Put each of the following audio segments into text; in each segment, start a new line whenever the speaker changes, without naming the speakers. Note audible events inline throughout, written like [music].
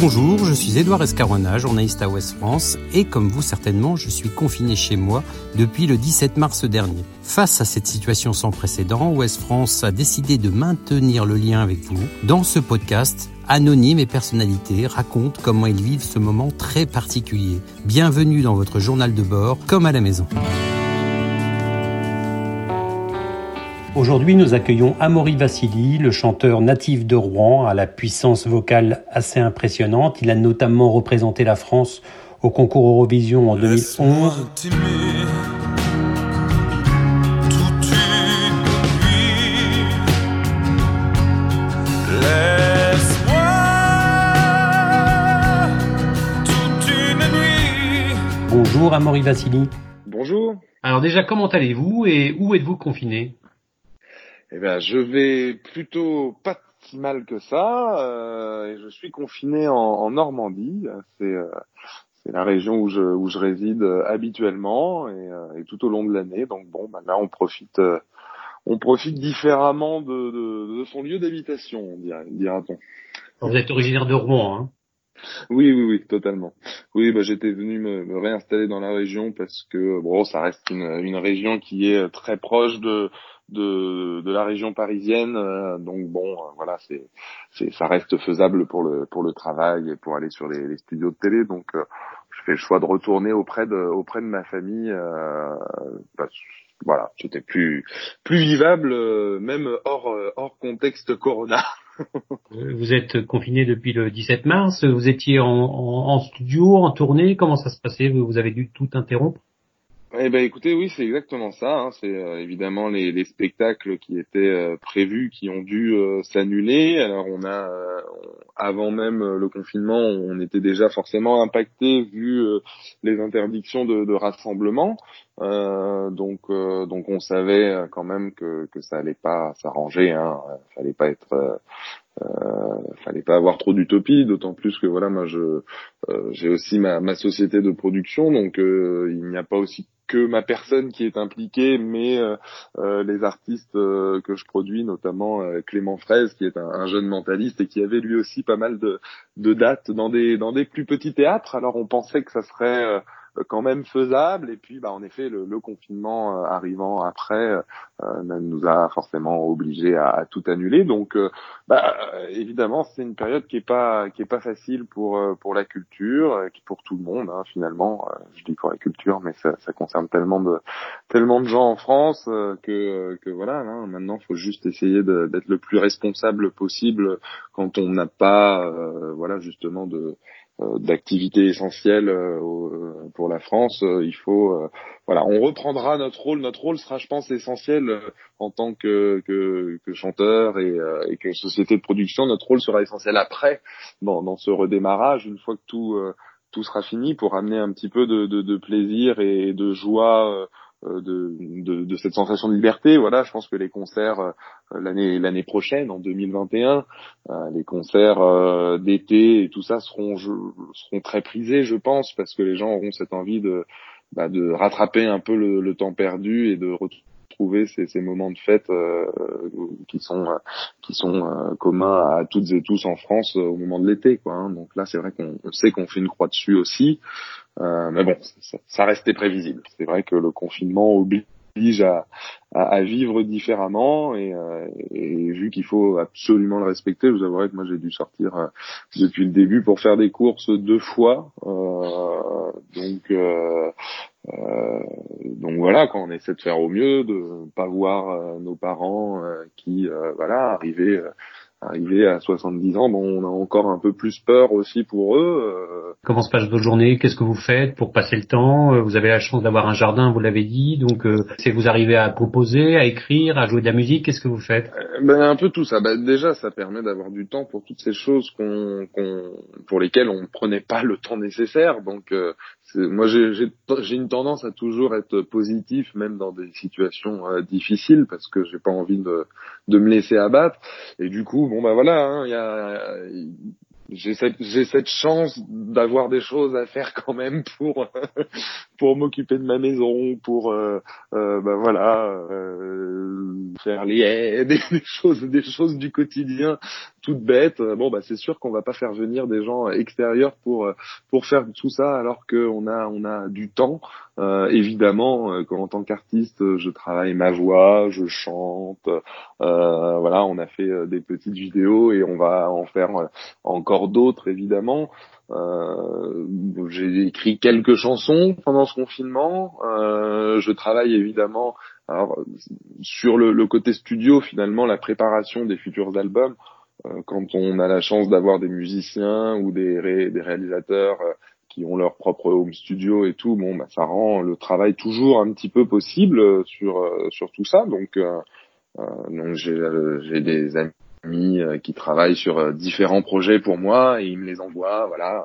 Bonjour, je suis Édouard Escarona, journaliste à Ouest France, et comme vous certainement, je suis confiné chez moi depuis le 17 mars dernier. Face à cette situation sans précédent, Ouest France a décidé de maintenir le lien avec vous. Dans ce podcast, anonymes et personnalités racontent comment ils vivent ce moment très particulier. Bienvenue dans votre journal de bord, comme à la maison. Aujourd'hui, nous accueillons Amaury Vassili, le chanteur natif de Rouen, à la puissance vocale assez impressionnante. Il a notamment représenté la France au concours Eurovision en 2011. Bonjour Amaury Vassili.
Bonjour.
Alors déjà, comment allez-vous et où êtes-vous confiné?
Eh bien, je vais plutôt pas si mal que ça. Euh, et je suis confiné en, en Normandie. C'est euh, c'est la région où je où je réside euh, habituellement et, euh, et, tout au long de l'année. Donc bon, bah là on profite on profite différemment de, de, de son lieu d'habitation, dira-t-on.
Vous êtes originaire de Rouen, hein?
Oui, oui, oui, totalement. Oui, bah, j'étais venu me, me, réinstaller dans la région parce que bon, ça reste une, une région qui est très proche de de, de la région parisienne. Euh, donc bon, euh, voilà, c'est, c'est, ça reste faisable pour le pour le travail et pour aller sur les, les studios de télé. Donc euh, je fais le choix de retourner auprès de auprès de ma famille. voilà, c'était plus plus vivable, même hors hors contexte Corona. [laughs]
vous êtes confiné depuis le 17 mars. Vous étiez en, en, en studio, en tournée. Comment ça se passait? Vous avez dû tout interrompre?
Eh ben écoutez, oui, c'est exactement ça. Hein. C'est euh, évidemment les, les, spectacles qui étaient euh, prévus qui ont dû euh, s'annuler. Alors on a, avant même le confinement, on était déjà forcément impacté vu les interdictions de, de rassemblement. donc donc on savait quand même que que ça allait pas s'arranger. Hein. Fallait pas être euh, fallait pas avoir trop d'utopie, d'autant plus que voilà, moi je j'ai aussi ma, ma société de production, donc il n'y a pas aussi que ma personne qui est impliquée, mais euh, euh, les artistes euh, que je produis, notamment Clément Fraise, qui est un, jeune mentaliste et qui avait lui aussi pas mal de, de dates dans des dans des plus petits théâtres. Alors on pensait que ça serait euh, quand même faisable. Et puis, bah, en effet, le, le confinement euh, arrivant après euh, nous a forcément obligés à, à tout annuler. Donc, bah, évidemment, c'est une période qui est pas qui est pas facile pour pour la culture, qui pour tout le monde hein, finalement. je dis pour la culture, mais ça, ça concerne tellement de tellement de gens en France que que voilà. Hein, maintenant, faut juste essayer d'être le plus responsable possible quand on n'a pas voilà justement de euh, d'activités essentielles euh, euh, pour la France. il faut, voilà, on reprendra notre rôle. Notre rôle sera, je pense, essentiel en tant que, que, que chanteur et, et, que société de production. Notre rôle sera essentiel après, dans, dans ce redémarrage, une fois que tout tout sera fini, pour amener un petit peu de, de, de plaisir et de joie de, de, de, cette sensation de liberté. Voilà, je pense que les concerts euh, l'année l'année prochaine, en 2021, euh, les concerts d'été et tout ça seront seront très prisés, je pense, parce que les gens auront cette envie de bah, de rattraper un peu le, le temps perdu et de ces, moments de fête euh, qui sont euh, euh, communs à toutes et tous en France au moment de l'été hein. donc là c'est vrai qu'on sait qu'on fait une croix dessus aussi mais bon ça, restait prévisible c'est vrai que le confinement oblige à, vivre différemment et, vu qu'il faut absolument le respecter, je vous avouerai que moi j'ai dû sortir depuis le début pour faire des courses deux fois. Euh, donc euh, donc voilà, quand on essaie de faire au mieux, de pas voir nos parents qui voilà arrivaient arrivé à 70 ans, bon, on a encore un peu plus peur aussi pour eux.
Euh. Comment se passe votre journée? Qu'est-ce que vous faites pour passer le temps? Euh, Vous avez la chance d'avoir un jardin, vous l'avez dit, donc euh, c'est vous arrivez à composer, à écrire, à jouer de la musique. Qu'est-ce que vous faites?
Ben, un peu tout ça. Ben, déjà, ça permet d'avoir du temps pour toutes ces choses qu'on, qu'on, pour lesquelles on ne prenait pas le temps nécessaire. Donc, moi, j'ai une tendance à toujours être positif, même dans des situations difficiles, parce que j'ai pas envie de, me laisser abattre. Et du coup, bon bah voilà, hein, a, j'ai cette chance d'avoir des choses à faire quand même pour [laughs] pour m'occuper de ma maison pour euh, euh, bah voilà euh, faire les [laughs] des, choses des choses du quotidien toute bête. Bon, bah c'est sûr qu'on va pas faire venir des gens extérieurs pour pour faire tout ça, alors qu'on a on a du temps. Euh, évidemment, euh, en tant qu'artiste, je travaille ma voix, je chante. Euh, voilà, on a fait des petites vidéos et on va en faire encore d'autres, évidemment. Euh, j'ai écrit quelques chansons pendant ce confinement. Euh, je travaille évidemment alors, sur le, le, côté studio, finalement, la préparation des futurs albums. Euh, quand on a la chance d'avoir des musiciens ou des, réalisateurs euh, qui ont leur propre home studio et tout, bon, bah, ça rend le travail toujours un petit peu possible sur sur tout ça. Donc, donc j'ai des amis euh, qui travaillent sur euh, différents projets pour moi et ils me les envoient. Voilà,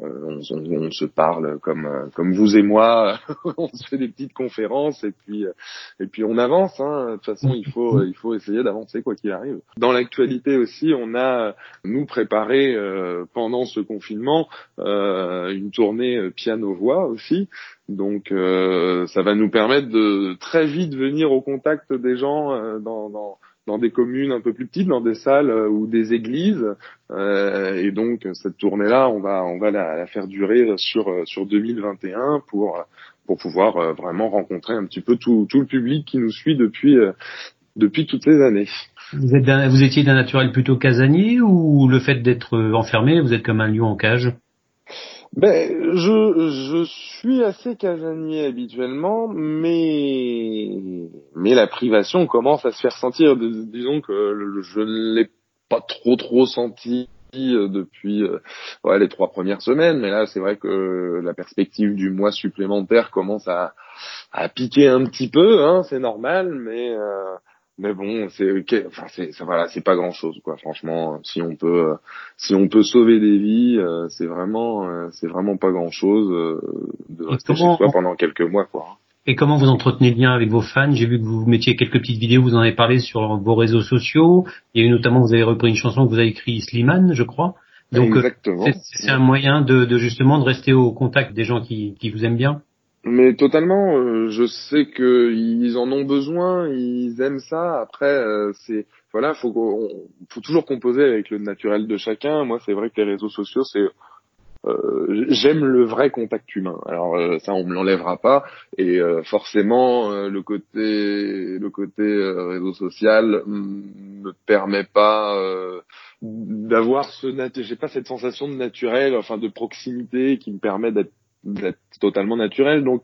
euh, on, on, se parle comme comme vous et moi. [laughs] on se fait des petites conférences et puis et puis on avance. Hein. De toute façon, il faut il faut essayer d'avancer quoi qu'il arrive. Dans l'actualité aussi, on a nous préparé pendant ce confinement une tournée piano voix aussi. Donc ça va nous permettre de très vite venir au contact des gens dans, dans dans des communes un peu plus petites, dans des salles euh, ou des églises. Euh, et donc cette tournée-là, on va on va la, la, faire durer sur euh, sur 2021 pour pour pouvoir vraiment rencontrer un petit peu tout tout le public qui nous suit depuis depuis toutes ces années.
Vous êtes vous étiez d'un naturel plutôt casanier ou le fait d'être enfermé, vous êtes comme un lion en cage?
Ben, je, je suis assez casanier habituellement, mais mais la privation commence à se faire sentir. Disons que je ne l'ai pas trop trop senti euh, depuis euh, ouais, les trois premières semaines, mais là c'est vrai que la perspective du mois supplémentaire commence à, piquer un petit peu, hein, c'est normal, mais euh, mais bon, c'est enfin c'est ça voilà, c'est pas grand chose quoi. Franchement, si on peut si on peut sauver des vies, euh, c'est vraiment euh, c'est vraiment pas grand chose euh, de rester chez soi pendant quelques mois quoi.
Et comment vous entretenez le lien avec vos fans? J'ai vu que vous mettiez quelques petites vidéos, vous en avez parlé sur vos réseaux sociaux. Il y a eu notamment, vous avez repris une chanson que vous avez écrite Slimane, je crois.
Donc, c'est
un moyen de, de, justement de rester au contact des gens qui, qui vous aiment bien.
Mais totalement, euh, je sais qu'ils en ont besoin, ils aiment ça. Après, euh, c'est voilà, faut faut toujours composer avec le naturel de chacun. Moi, c'est vrai que les réseaux sociaux, c'est euh, j'aime le vrai contact humain. Alors ça, on me l'enlèvera pas. Et forcément, le côté le côté réseau social me permet pas d'avoir ce j'ai pas cette sensation de naturel, enfin de proximité qui me permet d'être totalement naturel. Donc,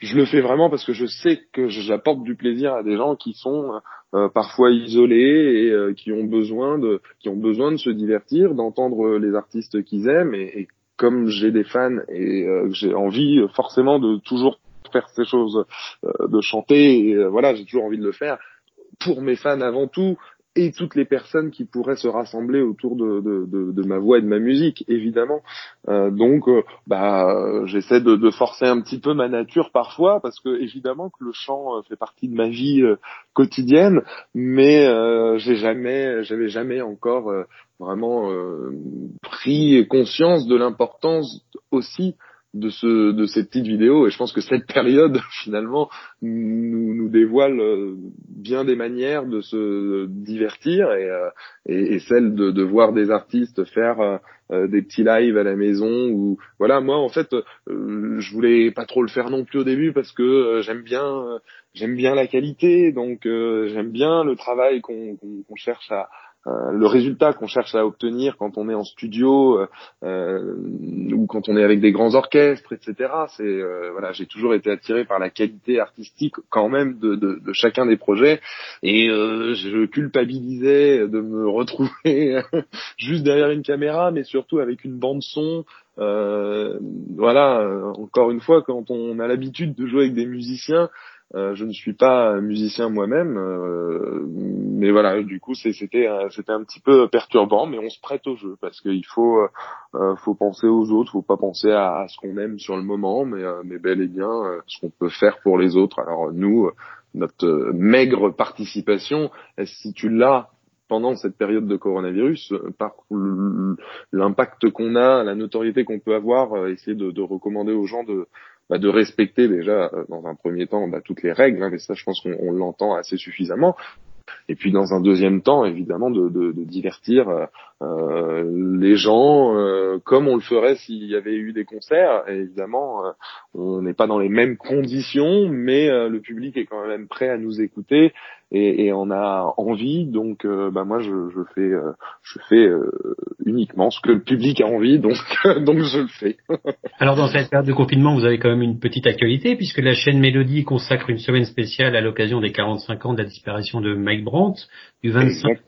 je le fais vraiment parce que je sais que j'apporte du plaisir à des gens qui sont euh, parfois isolés et euh, qui ont besoin de qui ont besoin de se divertir, d'entendre les artistes qu'ils aiment. Et, comme j'ai des fans et euh, j'ai envie forcément de toujours faire ces choses, de chanter, voilà, j'ai toujours envie de le faire pour mes fans avant tout, et toutes les personnes qui pourraient se rassembler autour de, de, de, de ma voix et de ma musique, évidemment. Euh, donc, euh, bah, j'essaie de, de, forcer un petit peu ma nature parfois, parce que évidemment que le chant euh, fait partie de ma vie euh, quotidienne, mais j'ai jamais, j'avais jamais encore vraiment pris conscience de l'importance aussi de ce de ces petites vidéos et je pense que cette période [laughs] finalement nous, nous dévoile euh, bien des manières de se divertir et, euh, et, et celle de, de, voir des artistes faire euh, des petits lives à la maison ou voilà. Moi en fait je voulais pas trop le faire non plus au début parce que j'aime bien j'aime bien la qualité. Donc j'aime bien le travail qu'on qu'on cherche à, euh, le résultat qu'on cherche à obtenir quand on est en studio euh, euh, ou quand on est avec des grands orchestres, etc. C'est voilà, j'ai toujours été attiré par la qualité artistique quand même de chacun des projets et je culpabilisais de me retrouver [laughs] juste derrière une caméra, mais surtout avec une bande son. voilà, encore une fois, quand on a l'habitude de jouer avec des musiciens, euh, je ne suis pas musicien moi-même, euh, mais voilà, du coup c'était c'était un petit peu perturbant, mais on se prête au jeu parce qu'il faut euh, faut penser aux autres, faut pas penser à, ce qu'on aime sur le moment, mais mais bel et bien ce qu'on peut faire pour les autres. Alors nous, notre maigre participation, si tu l'as pendant cette période de coronavirus, par l'impact qu'on a, la notoriété qu'on peut avoir, essayer de, de recommander aux gens de bah, de respecter déjà euh, dans un premier temps bah, toutes les règles, hein, mais ça je pense qu'on l'entend assez suffisamment. Et puis dans un deuxième temps, évidemment, de, de, de divertir euh, les gens euh, comme on le ferait s'il y avait eu des concerts. Évidemment, euh, on n'est pas dans les mêmes conditions, mais le public est quand même prêt à nous écouter et, et on a envie. Donc, bah moi, je, je fais, je fais uniquement ce que le public a envie, donc [laughs] donc je le fais. [laughs]
Alors dans cette période de confinement, vous avez quand même une petite actualité puisque la chaîne Mélodie consacre une semaine spéciale à l'occasion des 45 ans de la disparition de Mike Du 25,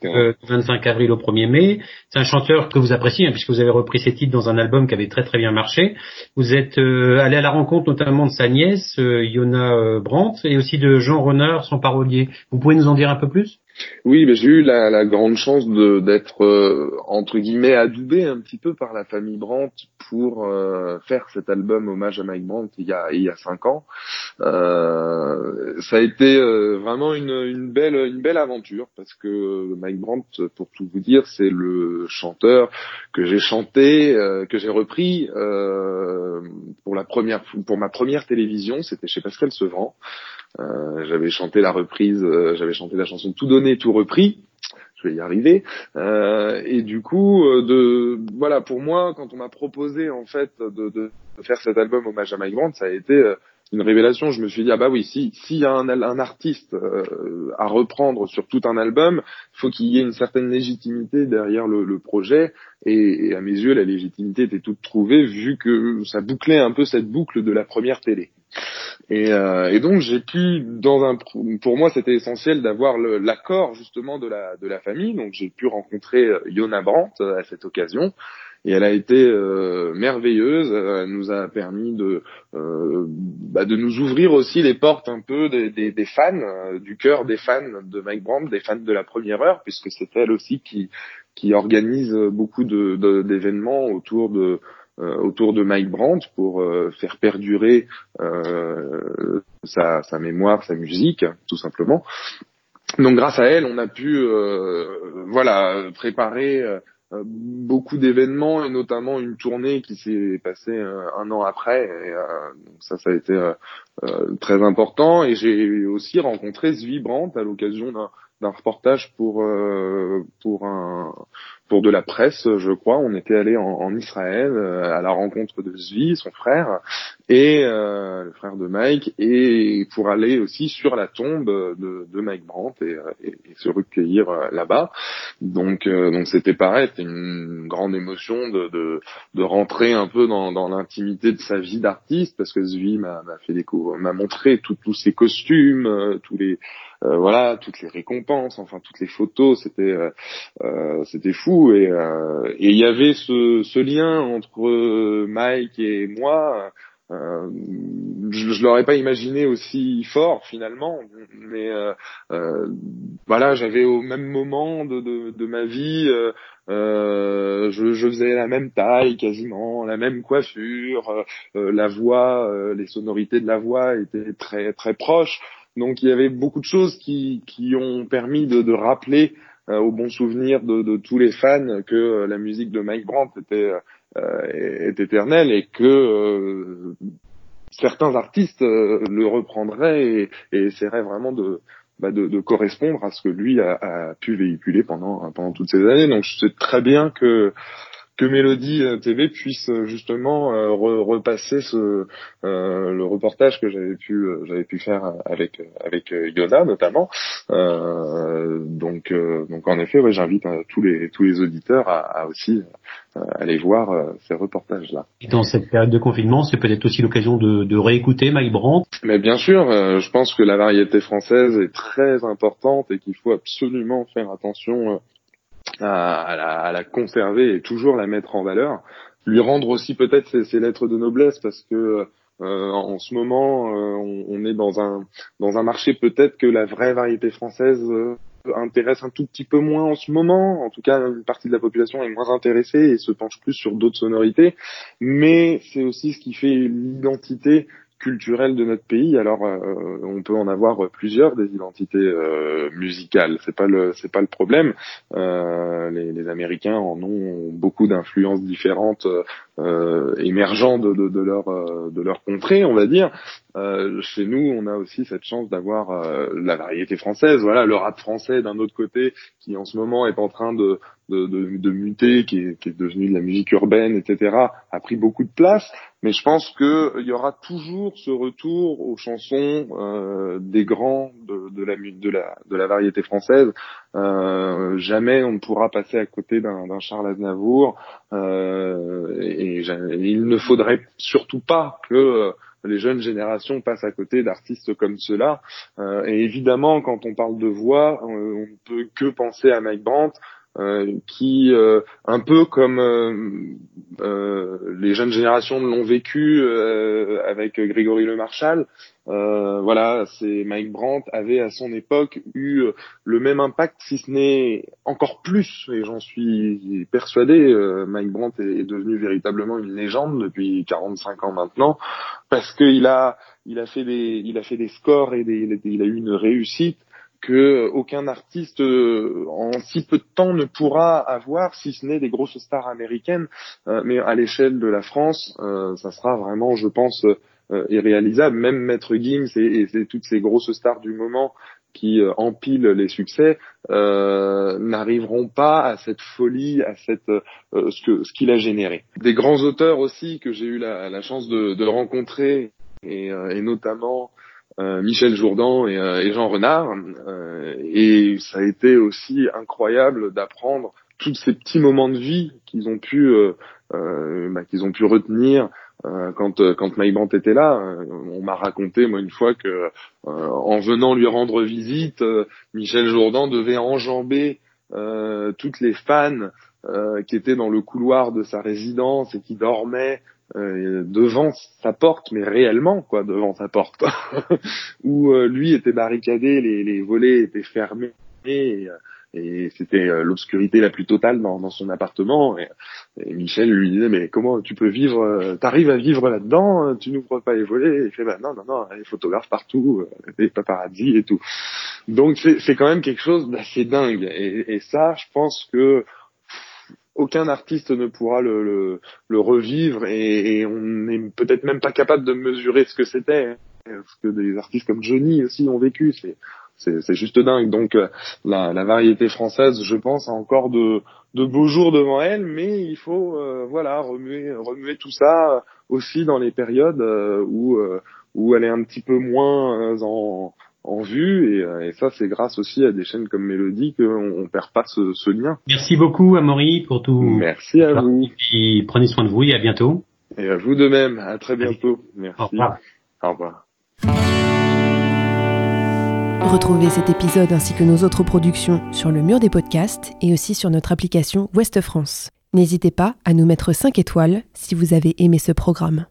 25 avril au 1er mai. C'est un chanteur que vous appréciez, hein, puisque vous avez repris ses titres dans un album qui avait très très bien marché. Vous êtes euh, allé à la rencontre notamment de sa nièce, euh, Yona euh, Brandt, et aussi de Jean Renard, son parolier. Vous pouvez nous en dire un peu plus?
Oui, mais j'ai eu la, grande chance d'être euh, entre guillemets adoubé un petit peu par la famille Brandt pour euh, faire cet album hommage à Mike Brandt il y a il y a cinq ans. Euh, ça a été vraiment une, belle une belle aventure parce que Mike Brandt, pour tout vous dire, c'est le chanteur que j'ai chanté, que j'ai repris pour la première pour ma première télévision, c'était chez Pascal Sevran. J'avais chanté la reprise, j'avais chanté la chanson Tout donné, tout repris. Je vais y arriver. Euh, et du coup, de voilà, pour moi, quand on m'a proposé en fait de, de, faire cet album hommage à Mike Grant, ça a été une révélation. Je me suis dit ah bah oui, si s'il y a un, un artiste à reprendre sur tout un album, faut qu'il y ait une certaine légitimité derrière le, le projet. Et, et, à mes yeux, la légitimité était toute trouvée vu que ça bouclait un peu cette boucle de la première télé. Et, euh, et donc j'ai pu, dans un, pour moi c'était essentiel d'avoir l'accord justement de la de la famille. Donc j'ai pu rencontrer euh, Yona Brandt euh, à cette occasion. Et elle a été euh, merveilleuse. Elle nous a permis de euh, bah, de nous ouvrir aussi les portes un peu des, des, des fans, du cœur des fans de Mike Brandt, des fans de la première heure, puisque c'est elle aussi qui qui organise beaucoup de d'événements autour de euh, autour de Mike Brandt pour euh, faire perdurer euh, sa, sa, mémoire, sa musique, tout simplement. Donc grâce à elle, on a pu voilà préparer beaucoup d'événements et notamment une tournée qui s'est passée un an après. Et, ça, ça a été très important. Et j'ai aussi rencontré Zvi Brandt à l'occasion d'un reportage pour pour un pour de la presse, je crois. On était allé en, en, Israël euh, à la rencontre de Zvi, son frère, et euh, le frère de Mike, et pour aller aussi sur la tombe de, de Mike Brandt et, euh, et, se recueillir euh, là-bas. Donc, donc c'était pareil, c'était une grande émotion de, de, de rentrer un peu dans, dans l'intimité de sa vie d'artiste, parce que Zvi m'a fait m'a montré tous ses costumes, tous les euh, voilà toutes les récompenses, enfin toutes les photos, c'était euh, euh c'était fou et il y avait ce, lien entre Mike et moi. Je, je l'aurais pas imaginé aussi fort finalement, mais euh, voilà, j'avais au même moment de, ma vie, je, je, faisais la même taille quasiment, la même coiffure, la voix, les sonorités de la voix étaient très très proches. Donc il y avait beaucoup de choses qui, qui ont permis de, de rappeler euh, au bon souvenir de, de, tous les fans que euh, la musique de Mike Brandt était, euh, est éternelle et que euh, certains artistes le reprendraient et, et essaieraient vraiment de, bah de, de, correspondre à ce que lui a, a, pu véhiculer pendant pendant toutes ces années. Donc je sais très bien que que Mélodie euh, TV puisse euh, justement euh, repasser ce le reportage que j'avais pu j'avais pu faire avec avec Yona notamment. donc donc en effet, ouais, j'invite tous les tous les auditeurs à, à aussi aller voir ces reportages là.
Et dans cette période de confinement, c'est peut-être aussi l'occasion de, de réécouter Mike Brandt?
Mais bien sûr, je pense que la variété française est très importante et qu'il faut absolument faire attention à, la, à, la, conserver et toujours la mettre en valeur. Lui rendre aussi peut-être ses, lettres de noblesse parce que euh, en ce moment euh, on, on, est dans un dans un marché peut-être que la vraie variété française euh, intéresse un tout petit peu moins en ce moment. En tout cas, une partie de la population est moins intéressée et se penche plus sur d'autres sonorités. Mais c'est aussi ce qui fait l'identité culturelle de notre pays. Alors, euh, on peut en avoir plusieurs des identités euh, musicales. C'est pas le c'est pas le problème. Euh, les, les, Américains en ont beaucoup d'influences différentes émergeant de, de, leur de leur contrée, on va dire. chez nous, on a aussi cette chance d'avoir la variété française. Voilà, le rap français d'un autre côté, qui en ce moment est en train de de, de, de muter, qui est, qui est devenu de la musique urbaine, etc., a pris beaucoup de place. Mais je pense qu'il y aura toujours ce retour aux chansons euh, des grands de, la, variété française. Euh, jamais on ne pourra passer à côté d'un Charles Aznavour. Euh, et, il ne faudrait surtout pas que les jeunes générations passent à côté d'artistes comme ceux-là. Euh, et évidemment, quand on parle de voix, on ne peut que penser à Mike Brandt, euh, qui, euh, un peu comme euh, les jeunes générations l'ont vécu avec Grégory Le Marchal, voilà, c'est Mike Brandt avait à son époque eu le même impact, si ce n'est encore plus, et j'en suis persuadé. Mike Brandt est, devenu véritablement une légende depuis 45 ans maintenant, parce qu'il a il a fait des il a fait des scores et des, il a eu une réussite que aucun artiste euh, en si peu de temps ne pourra avoir, si ce n'est des grosses stars américaines. Euh, mais à l'échelle de la France, euh, ça sera vraiment, je pense, irréalisable. Même Maître Gims et, et, toutes ces grosses stars du moment qui empilent les succès n'arriveront pas à cette folie, à cette ce que ce qu'il a généré. Des grands auteurs aussi que j'ai eu la, la chance de, de rencontrer et, et notamment euh, Michel Jourdan et, euh, Jean Renard. Euh, et ça a été aussi incroyable d'apprendre tous ces petits moments de vie qu'ils ont pu bah, qu'ils ont pu retenir quand quand était là, on m'a raconté moi une fois que en venant lui rendre visite, Michel Jourdan devait enjamber toutes les fans qui étaient dans le couloir de sa résidence et qui dormaient euh, devant sa porte, mais réellement quoi, devant sa porte, [laughs] où euh, lui était barricadé, les, les volets étaient fermés et, et c'était euh, l'obscurité la plus totale dans, dans son appartement. Et, Michel lui disait mais comment tu peux vivre, t'arrives à vivre là-dedans, tu n'ouvres pas les volets. Et il fait bah non non non, les photographes partout, les paparazzi et tout. Donc c'est quand même quelque chose d'assez dingue. Et, et ça, je pense que aucun artiste ne pourra le, le, le revivre et, on n'est peut-être même pas capable de mesurer ce que c'était. Hein. Ce que des artistes comme Johnny aussi ont vécu, c'est juste dingue. Donc euh, la, la, variété française, je pense, a encore de, de beaux jours devant elle, mais il faut euh, voilà remuer remuer tout ça aussi dans les périodes euh, où où elle est un petit peu moins en en vue et, euh, et ça c'est grâce aussi à des chaînes comme Mélodie qu'on on perd pas ce, ce, lien.
Merci beaucoup Amaury pour tout.
Merci à vous.
Et prenez soin de vous et à bientôt.
Et à vous de même. À très bientôt. Merci.
Au revoir.
Au revoir.
Retrouvez cet épisode ainsi que nos autres productions sur le mur des podcasts et aussi sur notre application Ouest France. N'hésitez pas à nous mettre 5 étoiles si vous avez aimé ce programme.